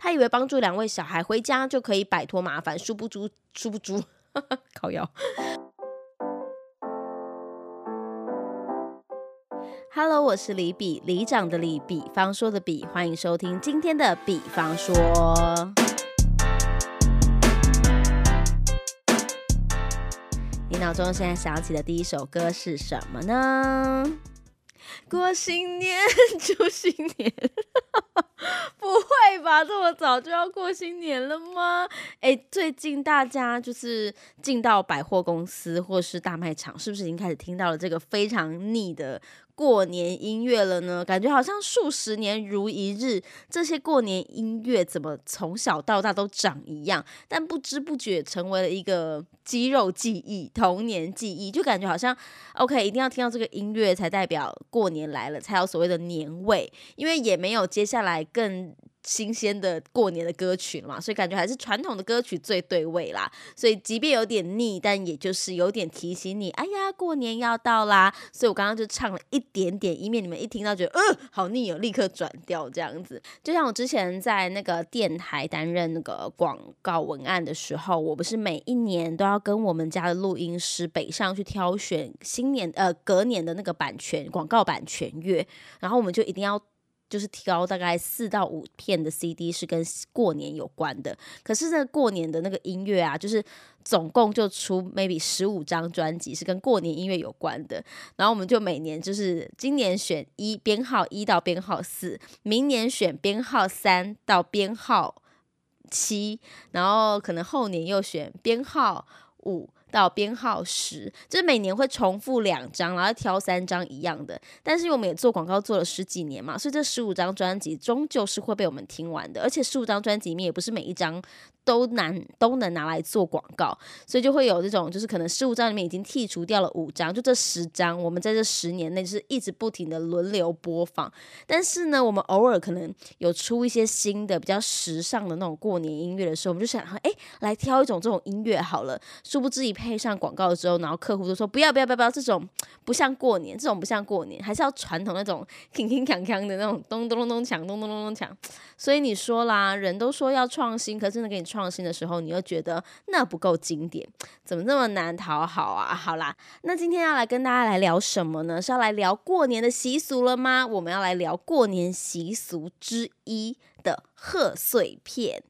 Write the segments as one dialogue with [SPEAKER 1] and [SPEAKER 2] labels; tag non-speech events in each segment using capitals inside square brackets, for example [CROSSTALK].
[SPEAKER 1] 他以为帮助两位小孩回家就可以摆脱麻烦，殊不知，殊不知，烤腰。Hello，我是李比，里长的李，比方说的比，欢迎收听今天的比方说。你脑中现在想起的第一首歌是什么呢？[LAUGHS] 过新年，[LAUGHS] 祝新年。[LAUGHS] 不会吧，这么早就要过新年了吗？哎，最近大家就是进到百货公司或是大卖场，是不是已经开始听到了这个非常腻的？过年音乐了呢，感觉好像数十年如一日。这些过年音乐怎么从小到大都长一样？但不知不觉成为了一个肌肉记忆、童年记忆，就感觉好像 OK，一定要听到这个音乐才代表过年来了，才有所谓的年味。因为也没有接下来更。新鲜的过年的歌曲了嘛，所以感觉还是传统的歌曲最对味啦。所以即便有点腻，但也就是有点提醒你，哎呀，过年要到啦。所以我刚刚就唱了一点点，以免你们一听到觉得呃好腻哦，立刻转掉这样子。就像我之前在那个电台担任那个广告文案的时候，我不是每一年都要跟我们家的录音师北上去挑选新年呃隔年的那个版权广告版权乐，然后我们就一定要。就是挑大概四到五片的 CD 是跟过年有关的，可是这过年的那个音乐啊，就是总共就出 maybe 十五张专辑是跟过年音乐有关的，然后我们就每年就是今年选一编号一到编号四，明年选编号三到编号七，然后可能后年又选编号五。到编号十，就是每年会重复两张，然后挑三张一样的。但是我们也做广告做了十几年嘛，所以这十五张专辑终究是会被我们听完的。而且十五张专辑里面也不是每一张。都难都能拿来做广告，所以就会有这种，就是可能十五张里面已经剔除掉了五张，就这十张，我们在这十年内就是一直不停的轮流播放。但是呢，我们偶尔可能有出一些新的比较时尚的那种过年音乐的时候，我们就想说，哎，来挑一种这种音乐好了。殊不知一配上广告之后，然后客户都说不要不要不要不要，这种 [TSK] 不像过年，这种不像过年，还是要传统那种 [LAUGHS] 铿铿锵锵的那种咚咚咚咚锵，咚咚咚咚锵。[TSK] 所以你说啦，人都说要创新，可是呢，给你创。创新的时候，你又觉得那不够经典，[TSK] 怎么那么难讨好啊？好啦，那今天要来跟大家来聊什么呢？是要来聊过年的习俗了吗？我们要来聊过年习俗之一的贺岁片。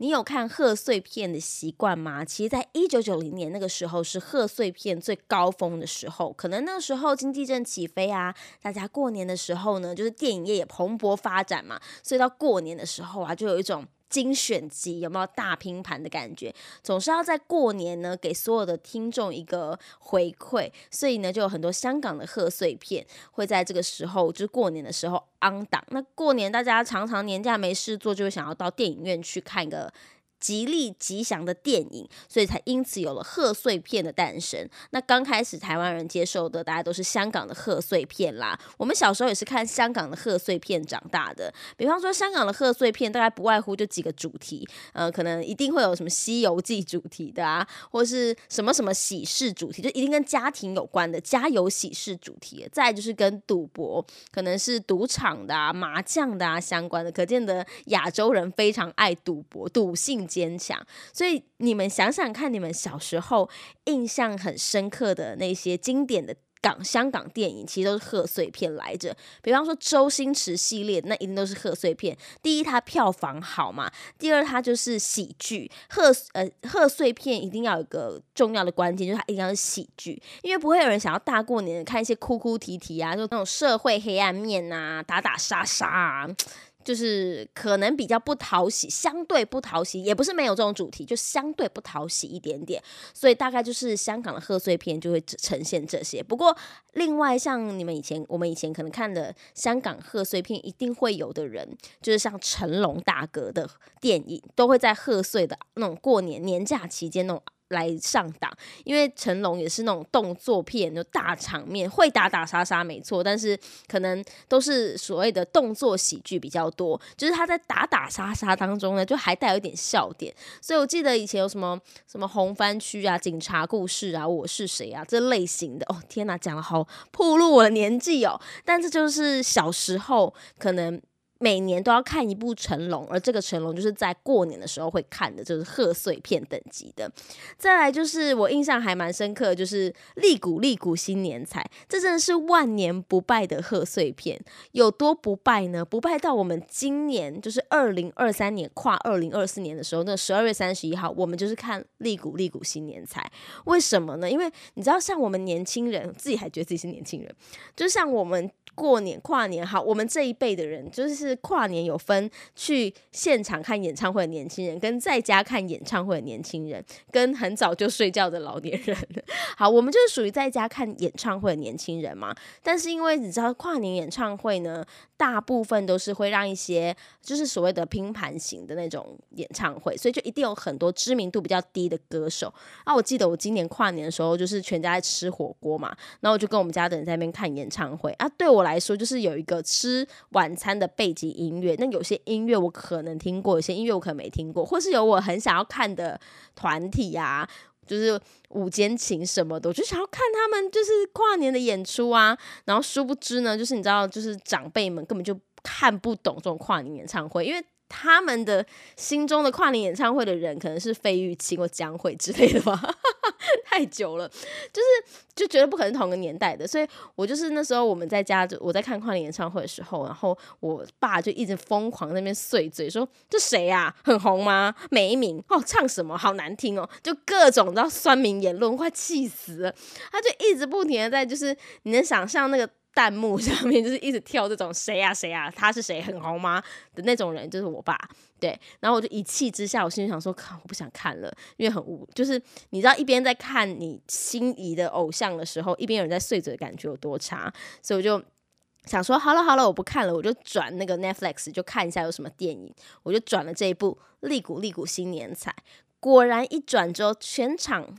[SPEAKER 1] 你有看贺岁片的习惯吗？其实，在一九九零年那个时候是贺岁片最高峰的时候，可能那时候经济正起飞啊，大家过年的时候呢，就是电影业也蓬勃发展嘛，所以到过年的时候啊，就有一种。精选集有没有大拼盘的感觉？总是要在过年呢，给所有的听众一个回馈，所以呢，就有很多香港的贺岁片会在这个时候，就是过年的时候昂档。那过年大家常常年假没事做，就会想要到电影院去看一个。吉利吉祥的电影，所以才因此有了贺岁片的诞生。那刚开始台湾人接受的，大家都是香港的贺岁片啦。我们小时候也是看香港的贺岁片长大的。比方说，香港的贺岁片大概不外乎就几个主题，呃，可能一定会有什么《西游记》主题的啊，或是什么什么喜事主题，就一定跟家庭有关的家有喜事主题。再就是跟赌博，可能是赌场的啊、麻将的啊相关的。可见的亚洲人非常爱赌博，赌性。坚强，所以你们想想看，你们小时候印象很深刻的那些经典的港香港电影，其实都是贺岁片来着。比方说周星驰系列，那一定都是贺岁片。第一，它票房好嘛；第二，它就是喜剧。贺呃贺岁片一定要有个重要的关键，就是它一定要是喜剧，因为不会有人想要大过年的看一些哭哭啼啼啊，就那种社会黑暗面啊，打打杀杀啊。就是可能比较不讨喜，相对不讨喜，也不是没有这种主题，就相对不讨喜一点点。所以大概就是香港的贺岁片就会呈现这些。不过另外像你们以前，我们以前可能看的香港贺岁片，一定会有的人，就是像成龙大哥的电影，都会在贺岁的那种过年年假期间那种。来上档，因为成龙也是那种动作片，就大场面，会打打杀杀没错，但是可能都是所谓的动作喜剧比较多，就是他在打打杀杀当中呢，就还带有一点笑点。所以我记得以前有什么什么红番区啊、警察故事啊、我是谁啊这类型的，哦天哪，讲的好暴露我的年纪哦，但这就是小时候可能。每年都要看一部成龙，而这个成龙就是在过年的时候会看的，就是贺岁片等级的。再来就是我印象还蛮深刻，就是利古利古新年财，这真的是万年不败的贺岁片。有多不败呢？不败到我们今年就是二零二三年跨二零二四年的时候，那十二月三十一号，我们就是看利古利古新年财。为什么呢？因为你知道，像我们年轻人自己还觉得自己是年轻人，就像我们。过年跨年好，我们这一辈的人就是是跨年有分去现场看演唱会的年轻人，跟在家看演唱会的年轻人，跟很早就睡觉的老年人。[LAUGHS] 好，我们就是属于在家看演唱会的年轻人嘛。但是因为你知道跨年演唱会呢，大部分都是会让一些就是所谓的拼盘型的那种演唱会，所以就一定有很多知名度比较低的歌手。啊，我记得我今年跨年的时候，就是全家在吃火锅嘛，然后我就跟我们家的人在那边看演唱会啊，对我。来说就是有一个吃晚餐的背景音乐，那有些音乐我可能听过，有些音乐我可能没听过，或是有我很想要看的团体呀，就是午间情什么的，我就想要看他们就是跨年的演出啊。然后殊不知呢，就是你知道，就是长辈们根本就看不懂这种跨年演唱会，因为。他们的心中的跨年演唱会的人，可能是费玉清或江蕙之类的吧，太久了，就是就觉得不可能同个年代的，所以我就是那时候我们在家，我在看跨年演唱会的时候，然后我爸就一直疯狂那边碎嘴说：“这谁呀？很红吗？没名哦，唱什么好难听哦，就各种到酸民言论，快气死了。”他就一直不停的在，就是你能想象那个。弹幕上面就是一直跳这种谁呀谁呀，他是谁很红吗的那种人，就是我爸。对，然后我就一气之下，我心里想说，靠，我不想看了，因为很无，就是你知道，一边在看你心仪的偶像的时候，一边有人在碎嘴感觉有多差，所以我就想说，好了好了，我不看了，我就转那个 Netflix 就看一下有什么电影，我就转了这一部《利古利古新年彩》，果然一转之后，全场。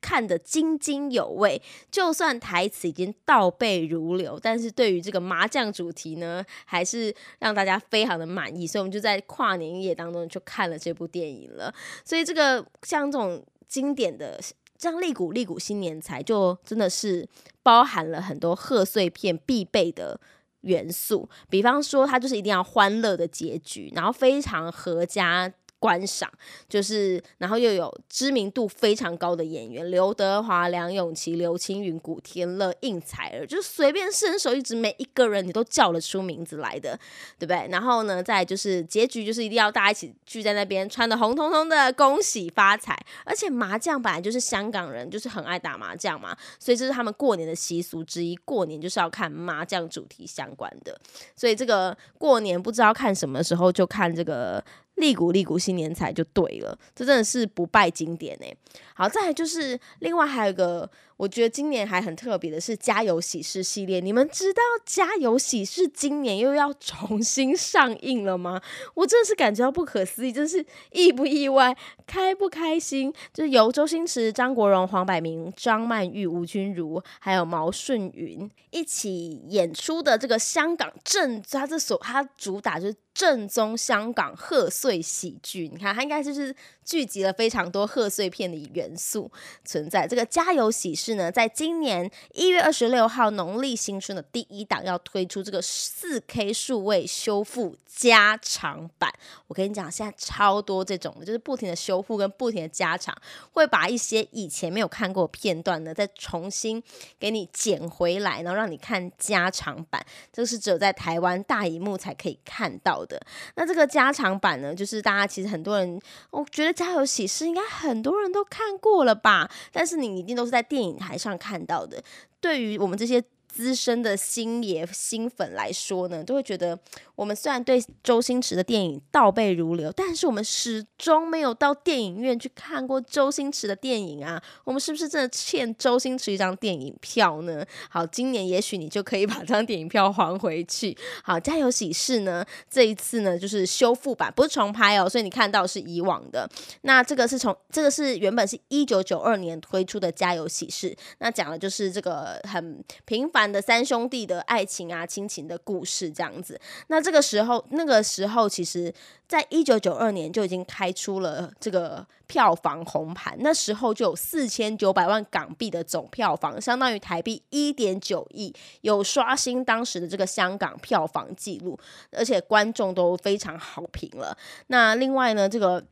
[SPEAKER 1] 看得津津有味，就算台词已经倒背如流，但是对于这个麻将主题呢，还是让大家非常的满意，所以我们就在跨年夜当中就看了这部电影了。所以这个像这种经典的像利古利古新年财，就真的是包含了很多贺岁片必备的元素，比方说它就是一定要欢乐的结局，然后非常合家。观赏就是，然后又有知名度非常高的演员刘德华、梁咏琪、刘青云、古天乐、应采儿，就是随便伸手一指，每一个人你都叫得出名字来的，对不对？然后呢，再就是结局就是一定要大家一起聚在那边，穿的红彤彤的，恭喜发财。而且麻将本来就是香港人就是很爱打麻将嘛，所以这是他们过年的习俗之一，过年就是要看麻将主题相关的。所以这个过年不知道看什么时候就看这个。利古利古新年财就对了，这真的是不败经典哎。好，再来就是另外还有一个。我觉得今年还很特别的是《家有喜事》系列，你们知道《家有喜事》今年又要重新上映了吗？我真的是感觉到不可思议，真是意不意外，开不开心？就是由周星驰、张国荣、黄百鸣、张曼玉、吴君如还有毛舜筠一起演出的这个香港正，他这首他主打就是正宗香港贺岁喜剧。你看，他应该就是聚集了非常多贺岁片的元素存在。这个《家有喜事》。呢，在今年一月二十六号农历新春的第一档要推出这个四 K 数位修复加长版。我跟你讲，现在超多这种的，就是不停的修复跟不停的加长，会把一些以前没有看过片段呢，再重新给你捡回来，然后让你看加长版。这个是只有在台湾大荧幕才可以看到的。那这个加长版呢，就是大家其实很多人，我觉得《家有喜事》应该很多人都看过了吧？但是你一定都是在电影。台上看到的，对于我们这些。资深的星爷新粉来说呢，都会觉得我们虽然对周星驰的电影倒背如流，但是我们始终没有到电影院去看过周星驰的电影啊！我们是不是真的欠周星驰一张电影票呢？好，今年也许你就可以把这张电影票还回去。好，家有喜事呢，这一次呢就是修复版，不是重拍哦，所以你看到是以往的。那这个是从这个是原本是一九九二年推出的家有喜事，那讲的就是这个很平凡。的三兄弟的爱情啊，亲情的故事这样子。那这那个时候，那个时候其实，在一九九二年就已经开出了这个票房红盘，那时候就有四千九百万港币的总票房，相当于台币一点九亿，有刷新当时的这个香港票房纪录，而且观众都非常好评了。那另外呢，这个。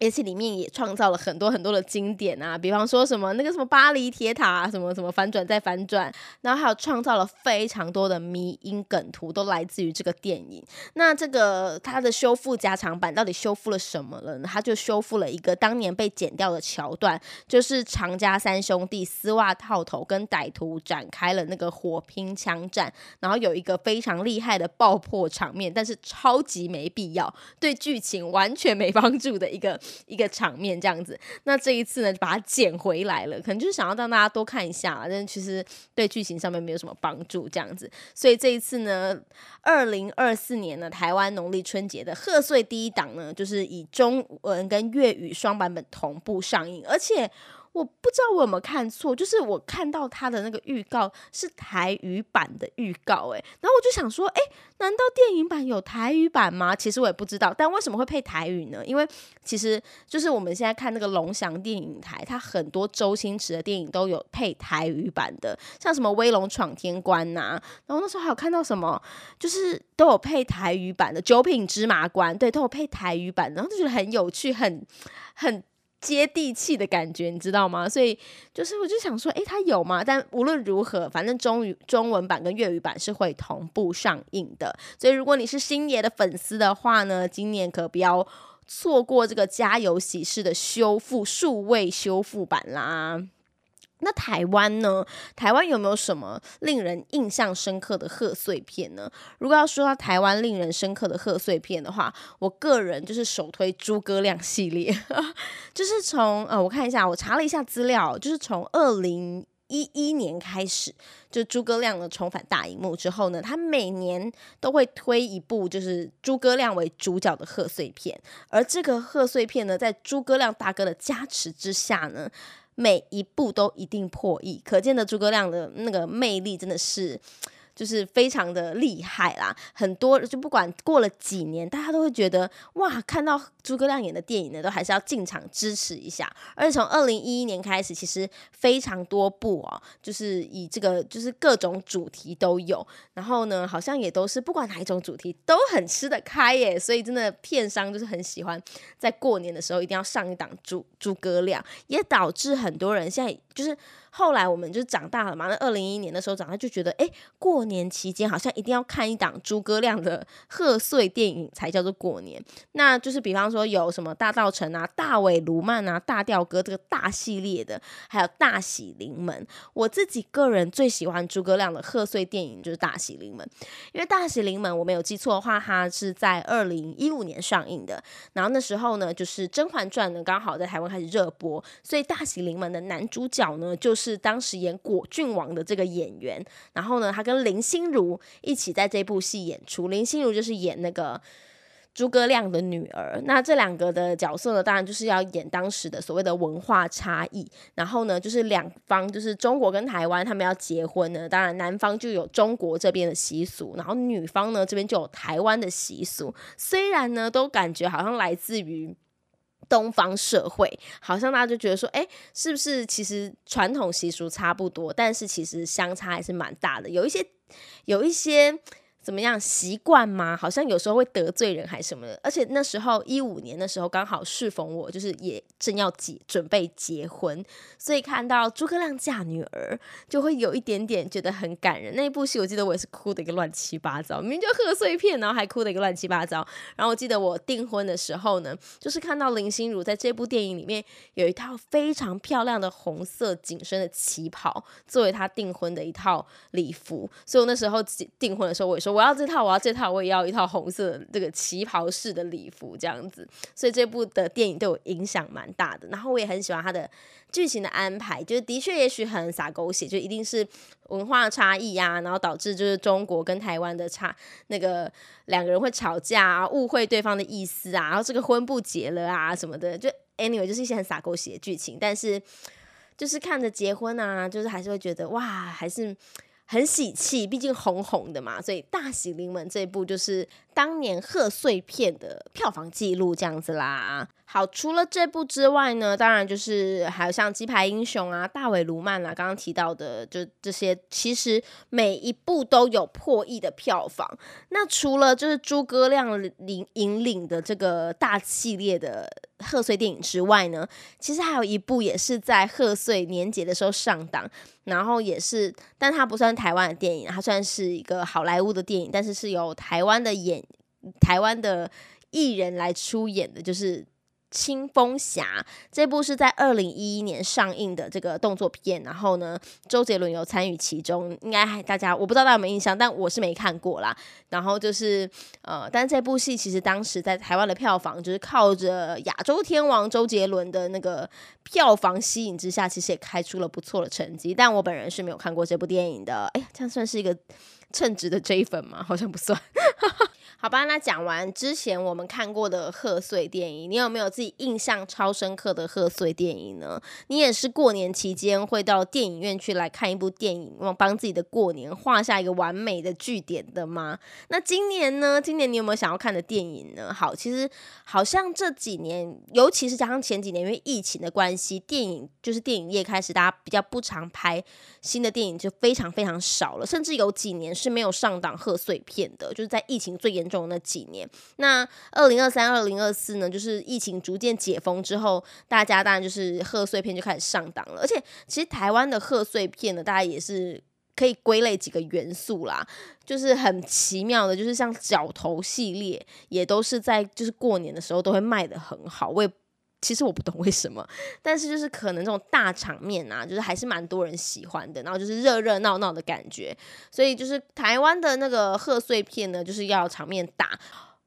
[SPEAKER 1] 而且里面也创造了很多很多的经典啊，比方说什么那个什么巴黎铁塔，什么什么反转再反转，然后还有创造了非常多的迷因梗图，都来自于这个电影。那这个它的修复加长版到底修复了什么了呢？它就修复了一个当年被剪掉的桥段，就是常家三兄弟丝袜套头跟歹徒展开了那个火拼枪战，然后有一个非常厉害的爆破场面，但是超级没必要，对剧情完全没帮助的一个。一个场面这样子，那这一次呢，就把它捡回来了，可能就是想要让大家多看一下，但其实对剧情上面没有什么帮助这样子。所以这一次呢，二零二四年呢，台湾农历春节的贺岁第一档呢，就是以中文跟粤语双版本同步上映，而且。我不知道我有没有看错，就是我看到他的那个预告是台语版的预告，哎，然后我就想说，哎，难道电影版有台语版吗？其实我也不知道，但为什么会配台语呢？因为其实就是我们现在看那个龙翔电影台，它很多周星驰的电影都有配台语版的，像什么《威龙闯天关》呐，然后那时候还有看到什么，就是都有配台语版的《九品芝麻官》，对，都有配台语版，然后就觉得很有趣，很很。接地气的感觉，你知道吗？所以就是，我就想说，诶，它有吗？但无论如何，反正中语中文版跟粤语版是会同步上映的。所以如果你是星爷的粉丝的话呢，今年可不要错过这个《家有喜事》的修复数位修复版啦。那台湾呢？台湾有没有什么令人印象深刻的贺岁片呢？如果要说到台湾令人深刻的贺岁片的话，我个人就是首推诸葛亮系列，[LAUGHS] 就是从呃，我看一下，我查了一下资料，就是从二零一一年开始，就诸葛亮的重返大荧幕之后呢，他每年都会推一部就是诸葛亮为主角的贺岁片，而这个贺岁片呢，在诸葛亮大哥的加持之下呢。每一步都一定破亿，可见的诸葛亮的那个魅力真的是。就是非常的厉害啦，很多就不管过了几年，大家都会觉得哇，看到诸葛亮演的电影呢，都还是要进场支持一下。而且从二零一一年开始，其实非常多部哦，就是以这个就是各种主题都有，然后呢，好像也都是不管哪一种主题都很吃得开耶。所以真的片商就是很喜欢在过年的时候一定要上一档诸诸葛亮，也导致很多人现在就是。后来我们就长大了嘛，那二零一一年的时候长大就觉得，哎，过年期间好像一定要看一档诸葛亮的贺岁电影才叫做过年。那就是比方说有什么大道城啊、大尾卢曼啊、大吊哥这个大系列的，还有大喜临门。我自己个人最喜欢诸葛亮的贺岁电影就是大喜临门，因为大喜临门我没有记错的话，它是在二零一五年上映的。然后那时候呢，就是《甄嬛传》呢刚好在台湾开始热播，所以大喜临门的男主角呢就。是当时演果郡王的这个演员，然后呢，他跟林心如一起在这部戏演出。林心如就是演那个诸葛亮的女儿。那这两个的角色呢，当然就是要演当时的所谓的文化差异。然后呢，就是两方，就是中国跟台湾，他们要结婚呢，当然男方就有中国这边的习俗，然后女方呢这边就有台湾的习俗。虽然呢，都感觉好像来自于。东方社会好像大家就觉得说，哎，是不是其实传统习俗差不多，但是其实相差还是蛮大的，有一些，有一些。怎么样习惯吗？好像有时候会得罪人还是什么的。而且那时候一五年的时候，刚好适逢我就是也正要结准备结婚，所以看到诸葛亮嫁女儿，就会有一点点觉得很感人。那一部戏我记得我也是哭的一个乱七八糟，明明就贺岁片，然后还哭的一个乱七八糟。然后我记得我订婚的时候呢，就是看到林心如在这部电影里面有一套非常漂亮的红色紧身的旗袍，作为她订婚的一套礼服。所以我那时候订婚的时候，我也说。我要这套，我要这套，我也要一套红色这个旗袍式的礼服，这样子。所以这部的电影对我影响蛮大的。然后我也很喜欢它的剧情的安排，就是的确也许很洒狗血，就一定是文化差异呀，然后导致就是中国跟台湾的差那个两个人会吵架啊，误会对方的意思啊，然后这个婚不结了啊什么的，就 anyway 就是一些很洒狗血的剧情。但是就是看着结婚啊，就是还是会觉得哇，还是。很喜气，毕竟红红的嘛，所以《大喜临门》这一部就是当年贺岁片的票房记录这样子啦。好，除了这部之外呢，当然就是还有像《鸡排英雄》啊、《大尾卢曼》啊，刚刚提到的，就这些，其实每一部都有破亿的票房。那除了就是诸葛亮领引领的这个大系列的贺岁电影之外呢，其实还有一部也是在贺岁年节的时候上档。然后也是，但它不算台湾的电影，它算是一个好莱坞的电影，但是是由台湾的演台湾的艺人来出演的，就是。青风侠这部是在二零一一年上映的这个动作片，然后呢，周杰伦有参与其中，应该还大家我不知道大家有没有印象，但我是没看过啦。然后就是呃，但这部戏其实当时在台湾的票房，就是靠着亚洲天王周杰伦的那个票房吸引之下，其实也开出了不错的成绩。但我本人是没有看过这部电影的。哎呀，这样算是一个称职的追粉吗？好像不算。好吧，那讲完之前我们看过的贺岁电影，你有没有自己印象超深刻的贺岁电影呢？你也是过年期间会到电影院去来看一部电影，帮自己的过年画下一个完美的句点的吗？那今年呢？今年你有没有想要看的电影呢？好，其实好像这几年，尤其是加上前几年因为疫情的关系，电影就是电影业开始大家比较不常拍新的电影，就非常非常少了，甚至有几年是没有上档贺岁片的，就是在疫情最严。中那几年，那二零二三、二零二四呢？就是疫情逐渐解封之后，大家当然就是贺岁片就开始上档了。而且，其实台湾的贺岁片呢，大家也是可以归类几个元素啦，就是很奇妙的，就是像角头系列，也都是在就是过年的时候都会卖的很好。我也其实我不懂为什么，但是就是可能这种大场面啊，就是还是蛮多人喜欢的，然后就是热热闹闹的感觉，所以就是台湾的那个贺岁片呢，就是要场面大。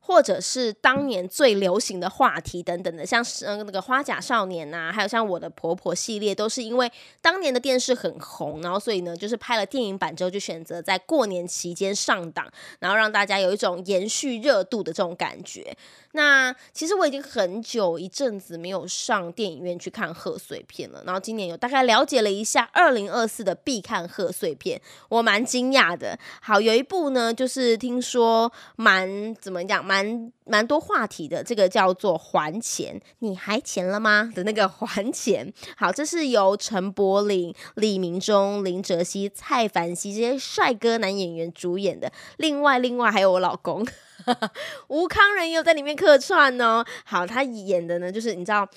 [SPEAKER 1] 或者是当年最流行的话题等等的，像是那个花甲少年呐，还有像我的婆婆系列，都是因为当年的电视很红，然后所以呢，就是拍了电影版之后，就选择在过年期间上档，然后让大家有一种延续热度的这种感觉。那其实我已经很久一阵子没有上电影院去看贺岁片了，然后今年有大概了解了一下二零二四的必看贺岁片，我蛮惊讶的。好，有一部呢，就是听说蛮怎么讲，蛮蛮多话题的，这个叫做《还钱》，你还钱了吗？的那个还钱。好，这是由陈柏霖、李明忠、林哲熙、蔡凡熙这些帅哥男演员主演的，另外另外还有我老公。[LAUGHS] 吴康仁也有在里面客串哦。好，他演的呢，就是你知道，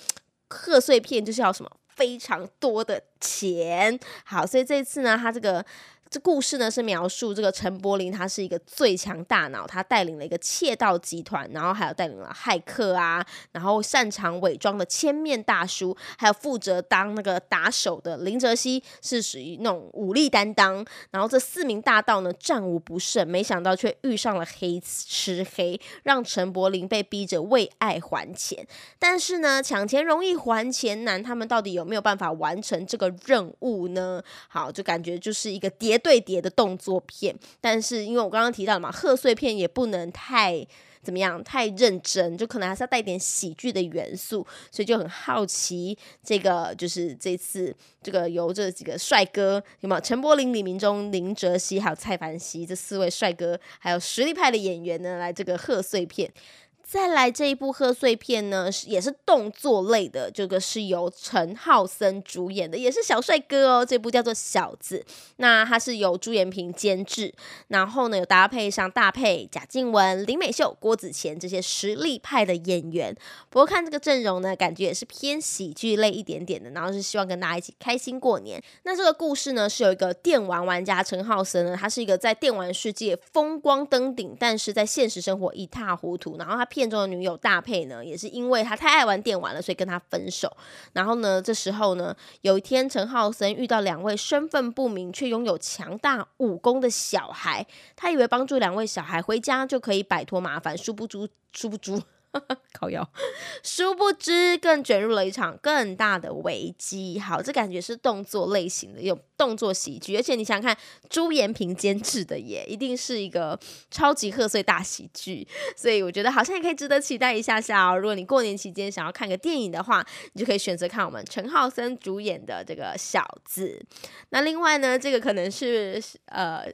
[SPEAKER 1] 贺岁片就是要什么非常多的钱。好，所以这次呢，他这个。这故事呢是描述这个陈柏霖，他是一个最强大脑，他带领了一个窃盗集团，然后还有带领了骇客啊，然后擅长伪装的千面大叔，还有负责当那个打手的林哲熙是属于那种武力担当，然后这四名大盗呢战无不胜，没想到却遇上了黑吃黑，让陈柏霖被逼着为爱还钱。但是呢，抢钱容易还钱难，他们到底有没有办法完成这个任务呢？好，就感觉就是一个叠。对叠的动作片，但是因为我刚刚提到了嘛，贺岁片也不能太怎么样，太认真，就可能还是要带点喜剧的元素，所以就很好奇这个就是这次这个由这几个帅哥有没有陈柏霖、李明忠、林哲熙还有蔡凡熙这四位帅哥，还有实力派的演员呢，来这个贺岁片。再来这一部贺岁片呢，是也是动作类的，这个是由陈浩森主演的，也是小帅哥哦。这部叫做《小子》，那它是由朱延平监制，然后呢有搭配上大配贾静雯、林美秀、郭子乾这些实力派的演员。不过看这个阵容呢，感觉也是偏喜剧类一点点的，然后是希望跟大家一起开心过年。那这个故事呢，是有一个电玩玩家陈浩森呢，他是一个在电玩世界风光登顶，但是在现实生活一塌糊涂，然后他。片中的女友大佩呢，也是因为他太爱玩电玩了，所以跟他分手。然后呢，这时候呢，有一天陈浩森遇到两位身份不明却拥有强大武功的小孩，他以为帮助两位小孩回家就可以摆脱麻烦，殊不知，殊不知。[LAUGHS] 烤腰，殊不知更卷入了一场更大的危机。好，这感觉是动作类型的，有动作喜剧，而且你想看朱延平监制的耶，一定是一个超级贺岁大喜剧。所以我觉得好像也可以值得期待一下下哦。如果你过年期间想要看个电影的话，你就可以选择看我们陈浩森主演的这个小子。那另外呢，这个可能是呃。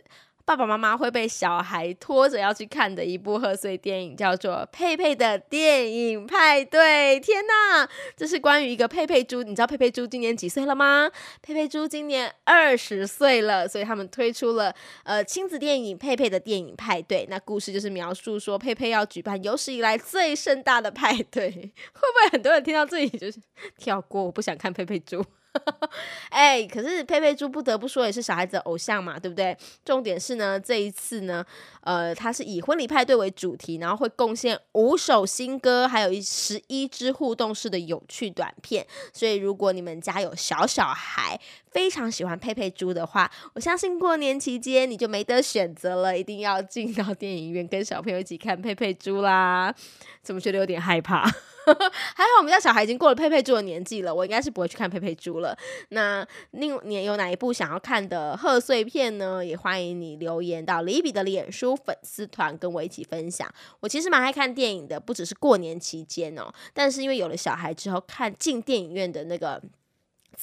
[SPEAKER 1] 爸爸妈妈会被小孩拖着要去看的一部贺岁电影，叫做《佩佩的电影派对》。天呐，这是关于一个佩佩猪。你知道佩佩猪今年几岁了吗？佩佩猪今年二十岁了，所以他们推出了呃亲子电影《佩佩的电影派对》。那故事就是描述说佩佩要举办有史以来最盛大的派对。[LAUGHS] 会不会很多人听到这里就是跳过？我不想看佩佩猪。[LAUGHS] 哎，可是佩佩猪不得不说也是小孩子的偶像嘛，对不对？重点是呢，这一次呢，呃，它是以婚礼派对为主题，然后会贡献五首新歌，还有一十一支互动式的有趣短片。所以如果你们家有小小孩，非常喜欢佩佩猪的话，我相信过年期间你就没得选择了，一定要进到电影院跟小朋友一起看佩佩猪啦。怎么觉得有点害怕？[LAUGHS] 还好我们家小孩已经过了佩佩猪的年纪了，我应该是不会去看佩佩猪了。那另你有哪一部想要看的贺岁片呢？也欢迎你留言到李比的脸书粉丝团跟我一起分享。我其实蛮爱看电影的，不只是过年期间哦，但是因为有了小孩之后，看进电影院的那个。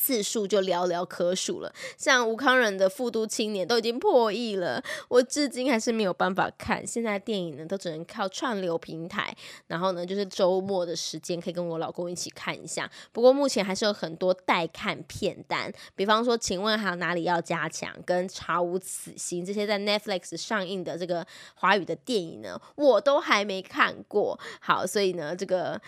[SPEAKER 1] 次数就寥寥可数了，像吴康仁的《复都青年》都已经破亿了，我至今还是没有办法看。现在电影呢，都只能靠串流平台，然后呢，就是周末的时间可以跟我老公一起看一下。不过目前还是有很多待看片单，比方说，请问还有哪里要加强？跟《查无此心》这些在 Netflix 上映的这个华语的电影呢，我都还没看过。好，所以呢，这个。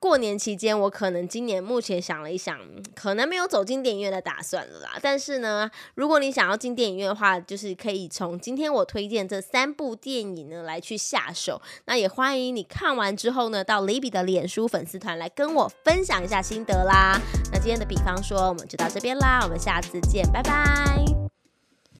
[SPEAKER 1] 过年期间，我可能今年目前想了一想，可能没有走进电影院的打算了啦。但是呢，如果你想要进电影院的话，就是可以从今天我推荐这三部电影呢来去下手。那也欢迎你看完之后呢，到李比的脸书粉丝团来跟我分享一下心得啦。那今天的比方说，我们就到这边啦，我们下次见，拜拜。